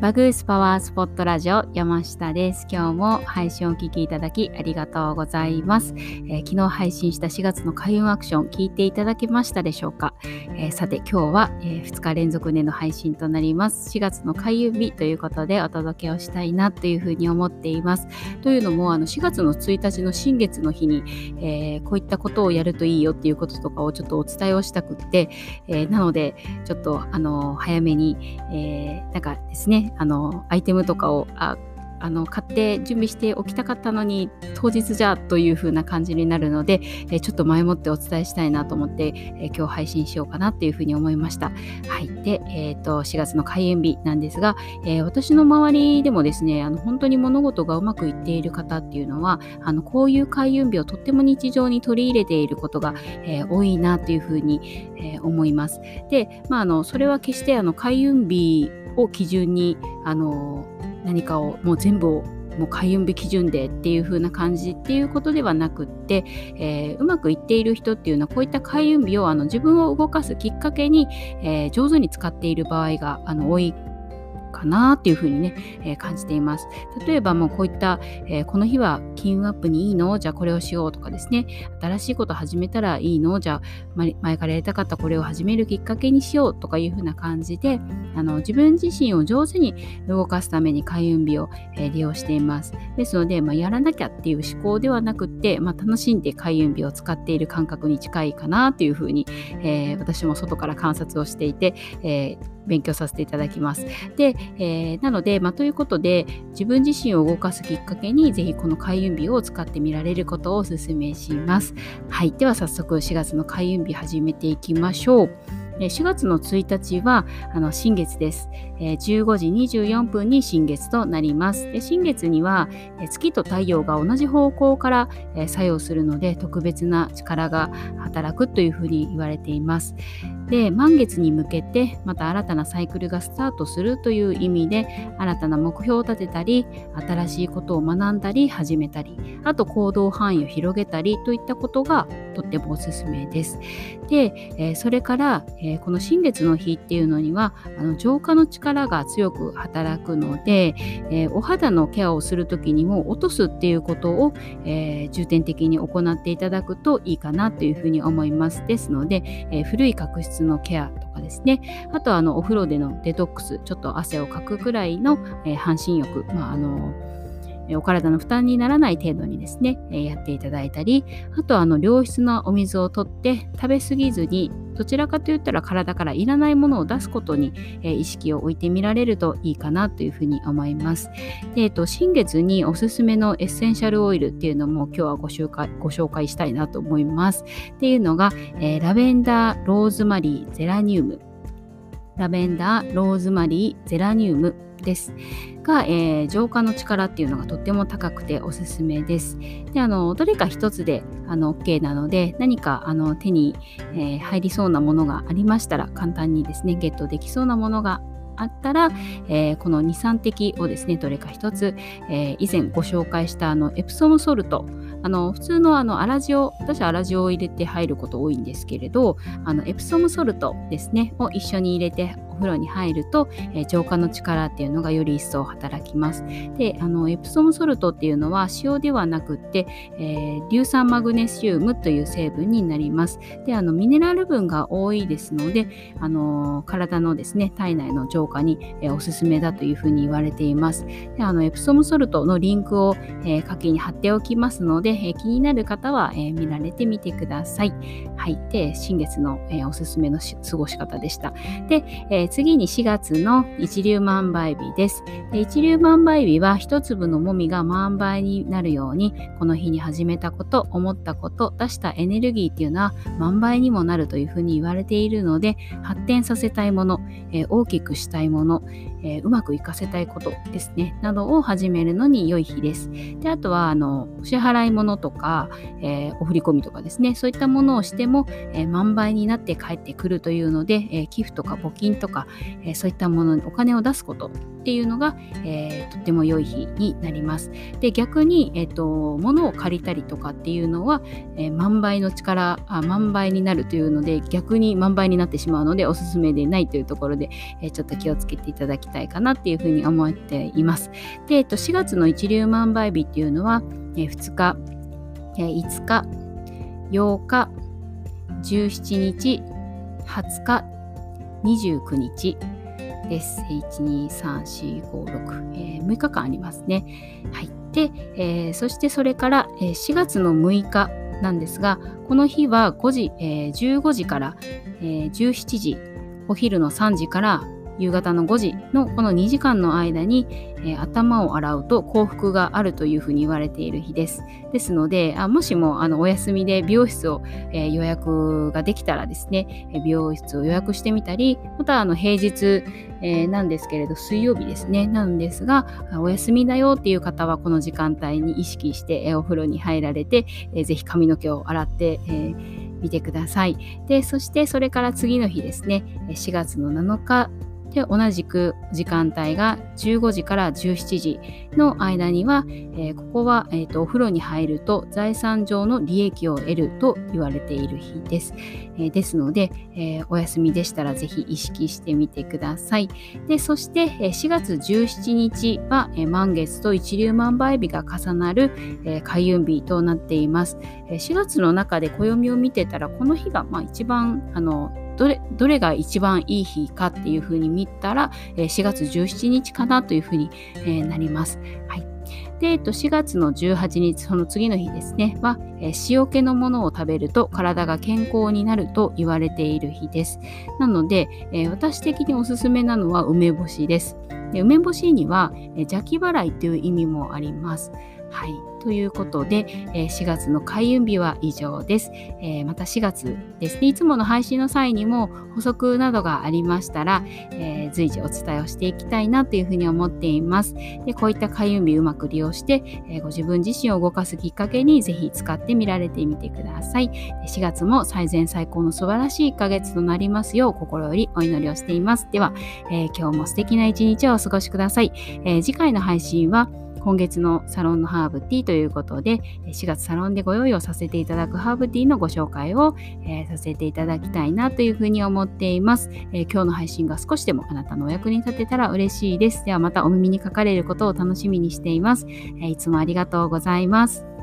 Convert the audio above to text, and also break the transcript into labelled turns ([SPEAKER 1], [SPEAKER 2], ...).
[SPEAKER 1] バグースパワースポットラジオ山下です。今日も配信をお聞きいただきありがとうございます。えー、昨日配信した4月の開運アクション聞いていただけましたでしょうか、えー、さて今日は、えー、2日連続での配信となります。4月の開運日ということでお届けをしたいなというふうに思っています。というのもあの4月の1日の新月の日に、えこういったことをやるといいよっていうこととかをちょっとお伝えをしたくって、えなのでちょっとあの早めに、えなんかですねあのアイテムとかをああの買って準備しておきたかったのに当日じゃという風な感じになるので、えちょっと前もってお伝えしたいなと思って、え今日配信しようかなっていう風に思いました。はい。で、えっ、ー、と、4月の開園日なんですが、えー、私の周りでもですね、あの本当に物事がうまくいっている方っていうのは、あのこういう開運日をとっても日常に取り入れていることが、えー、多いなという風に、え思います。で、まあ、あのそれは決してあの開運日を基準にあの何かをもう全部をもう開運日基準でっていう風な感じっていうことではなくって、えー、うまくいっている人っていうのはこういった開運日をあの自分を動かすきっかけに、えー、上手に使っている場合があの多いかなっていうふうにね、えー、感じています。例えばもうこういった、えー、この日は金運アップにいいの？じゃあこれをしようとかですね、新しいこと始めたらいいの？じゃあ前からやりたかったこれを始めるきっかけにしようとかいうふうな感じで、あの自分自身を上手に動かすために開運日を、えー、利用しています。ですので、まあ、やらなきゃっていう思考ではなくって、まあ、楽しんで開運日を使っている感覚に近いかなというふうに、えー、私も外から観察をしていて、えー勉強させていただきます。で、えー、なので、まあ、ということで、自分自身を動かすきっかけに、ぜひこの開運日を使ってみられることをお勧めします。はい。では早速、4月の開運日始めていきましょう。4月の1日はあの新月です。15時24分に新月となります。で新月には月と太陽が同じ方向から作用するので特別な力が働くというふうに言われています。で満月に向けてまた新たなサイクルがスタートするという意味で新たな目標を立てたり新しいことを学んだり始めたりあと行動範囲を広げたりといったことがとってもおすすめです。で、えそれから、えこの新月の日っていうのにはあの浄化の力が強く働くので、えお肌のケアをする時にも落とすっていうことを、え重点的に行っていただくといいかなというふうに思います。ですので、え古い角質のケアとかですねあとはあのお風呂でのデトックスちょっと汗をかくくらいの、え半身浴、まあ、あのお体の負担にならない程度にですね、やっていただいたり、あとあの良質なお水をとって食べ過ぎずに、どちらかといったら体からいらないものを出すことに、意識を置いてみられるといいかなというふうに思います。でえっと、新月におすすめのエッセンシャルオイルっていうのも今日はご紹介ご紹介したいなと思います。っていうのが、えー、ラベンダー、ローズマリー、ゼラニウム。ラベンダー、ローズマリー、ゼラニウムです。が、えー、浄化の力っていうのがとっても高くておすすめです。であのどれか一つであの OK なので何かあの手に、えー、入りそうなものがありましたら簡単にですねゲットできそうなものがあったら、えー、この2、3滴をですね、どれか一つ、えー、以前ご紹介したあのエプソムソルト、あの普通のあの粗塩、私は粗塩を入れて入ること多いんですけれど、あのエプソムソルトですね、を一緒に入れて風呂に入ると、えー、浄化の力っていうのがより一層働きます。で、あのエプソムソルトっていうのは塩ではなくって、えー、硫酸マグネシウムという成分になります。で、あのミネラル分が多いですので、あの体のですね体内の浄化に、えー、おすすめだというふうに言われています。で、あのエプソムソルトのリンクを、えー、下記に貼っておきますので、えー、気になる方は、えー、見られてみてください。はい。で、新月の、えー、おすすめの過ごし方でした。で、えー、次に4月の一粒万倍日です。で一粒万倍日は一粒のもみが万倍になるように、この日に始めたこと、思ったこと、出したエネルギーっていうのは万倍にもなるというふうに言われているので、発展させたいもの、えー、大きくしたいもの、えー、うまくいかせたいことですね、などを始めるのに良い日です。であとは、あの、支払い物とか、えー、お振り込みとかですね、そういったものをしても、えー、満杯になって帰ってくるというので、え寄付とか募金とか、えそういったものにお金を出すことっていうのが、えー、とっても良い日になります。で逆に、えーと、物を借りたりとかっていうのは、えー、万倍の力あ万倍になるというので逆に万倍になってしまうのでおすすめでないというところで、えー、ちょっと気をつけていただきたいかなっていうふうに思っています。で、えー、と4月の一粒万倍日っていうのは、えー、2日、えー、5日8日17日20日29日です。1,2,3,4,5,6、えー、6日間ありますね。はい。で、えー、そしてそれから、えー、4月の6日なんですが、この日は5時、えー、15時から、えー、17時、お昼の3時から夕方の5時のこの2時間の間に、えー、頭を洗うと幸福があるというふうに言われている日です。ですので、あもしもあのお休みで美容室を、えー、予約ができたらですね、美容室を予約してみたり、またあの平日、えー、なんですけれど、水曜日ですね、なんですが、お休みだよっていう方はこの時間帯に意識して、えお風呂に入られて、えー、ぜひ髪の毛を洗って、えー見てください。で、そしてそれから次の日ですね、4月の7日で同じく時間帯が15時から17時の間には、えー、ここは、えーと、お風呂に入ると財産上の利益を得ると言われている日です。えー、ですので、えー、お休みでしたらぜひ意識してみてください。でそして、え4月17日は、え満月と一粒万倍日が重なる、え開運日となっています。え4月の中で暦を見てたらこの日が、まあ、一番あのどれどれが一番いい日かっていうふうに見たら、え4月17日かなというふうに、えなります。はい。で、4月の18日、その次の日ですね、は、塩気のものを食べると体が健康になると言われている日です。なので、私的におすすめなのは梅干しです。で梅干しには、邪気払いという意味もあります。はい。ということで、え4月の開運日は以上です、えまた4月ですね、いつもの配信の際にも補足などがありましたら、え随時お伝えをしていきたいなというふうに思っています。でこういった開運日うまく利用して、えご自分自身を動かすきっかけにぜひ使ってみられてみてください。4月も最善最高の素晴らしい1ヶ月となりますよう心よりお祈りをしています。では、え今日も素敵な一日をお過ごしください。え次回の配信は今月のサロンのハーブティーということで、4月サロンでご用意をさせていただくハーブティーのご紹介を、えー、させていただきたいなというふうに思っています、えー、今日の配信が少しでもあなたのお役に立てたら嬉しいです。ではまたお耳にかかれることを楽しみにしています。え、いつもありがとうございます。